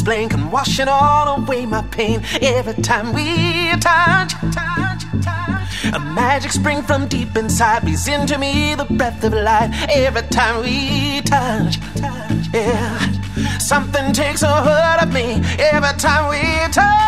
explain come washing all away my pain every time we touch. touch, touch A magic spring from deep inside breathes into me the breath of life every time we touch. Yeah, something takes a hold of me every time we touch.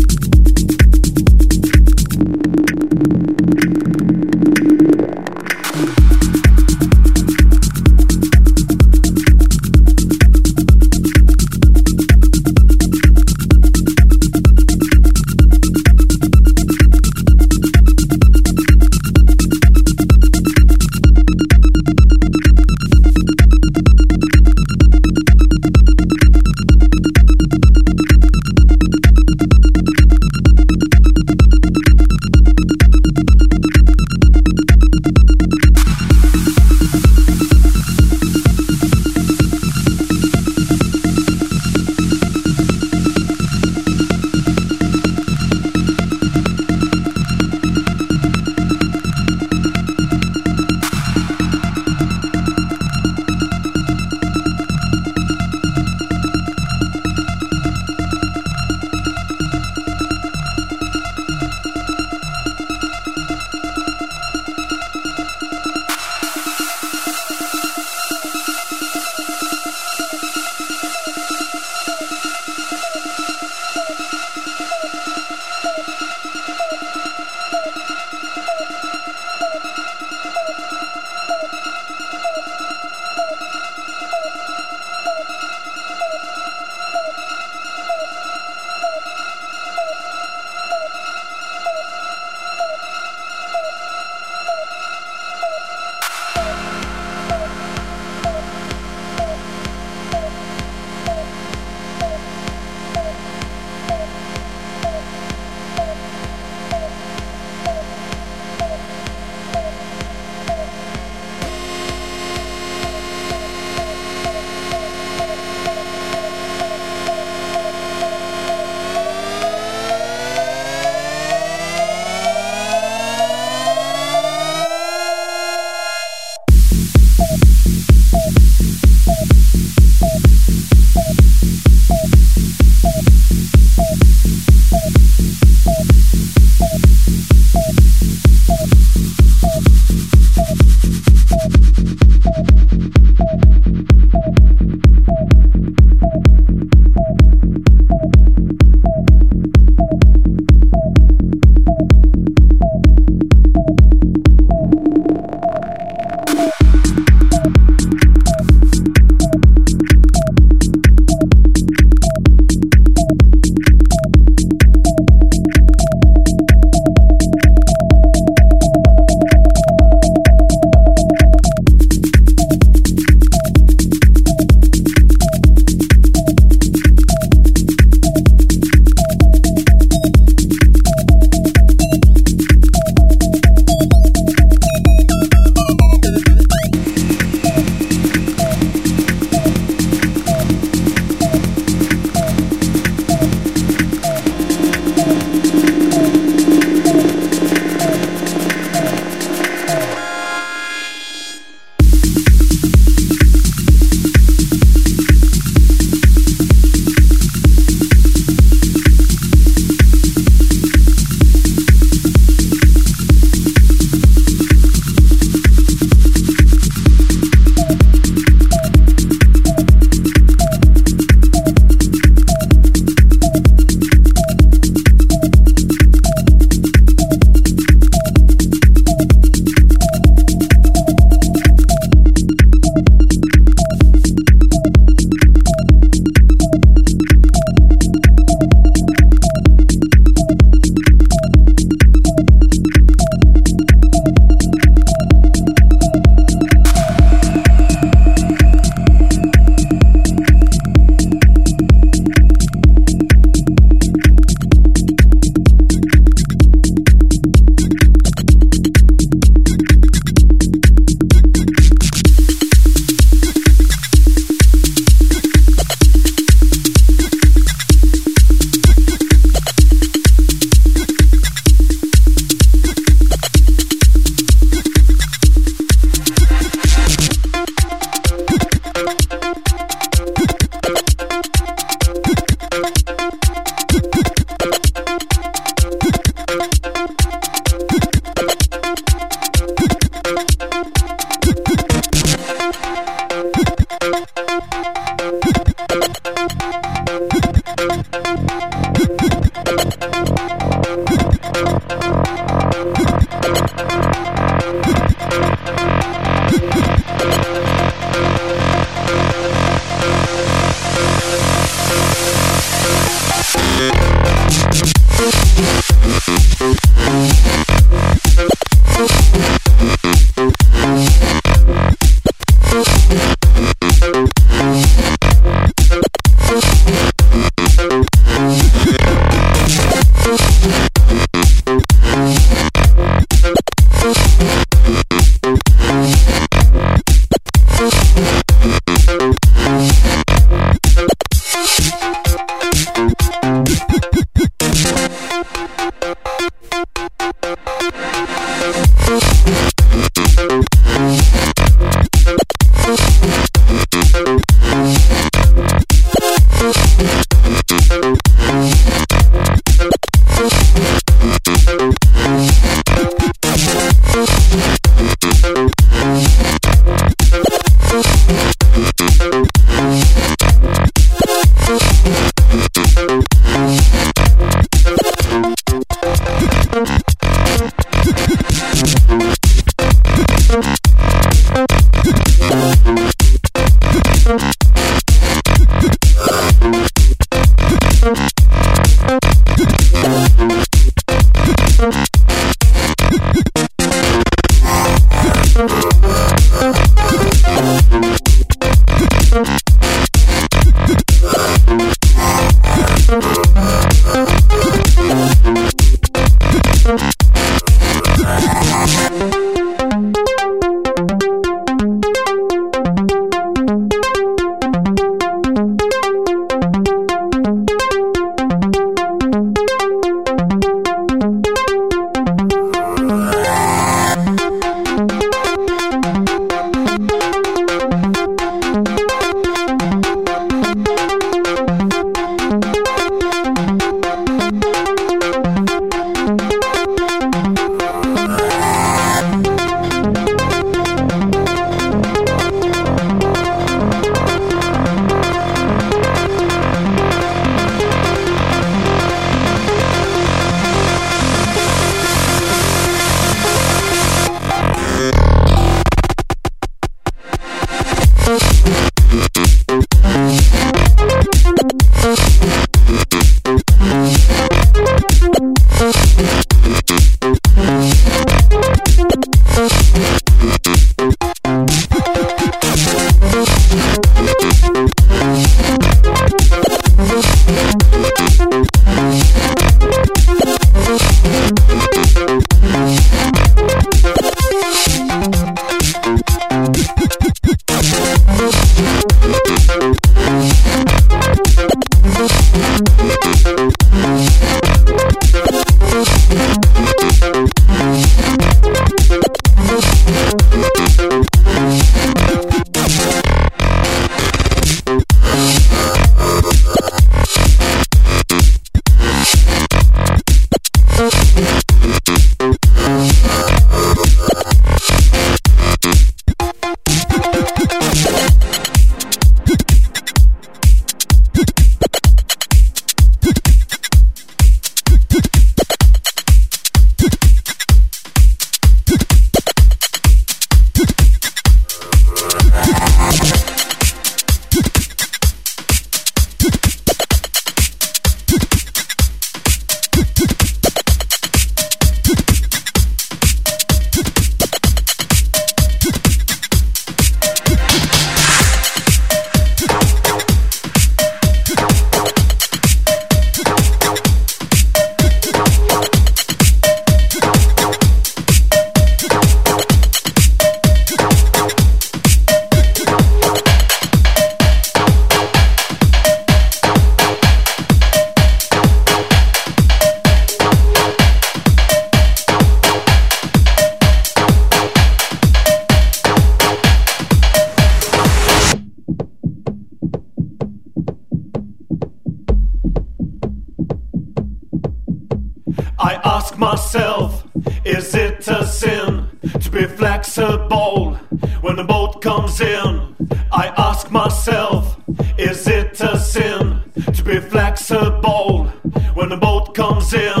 ask myself, is it a sin to be flexible when the boat comes in?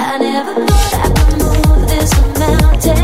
I never thought I would move this mountain.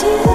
to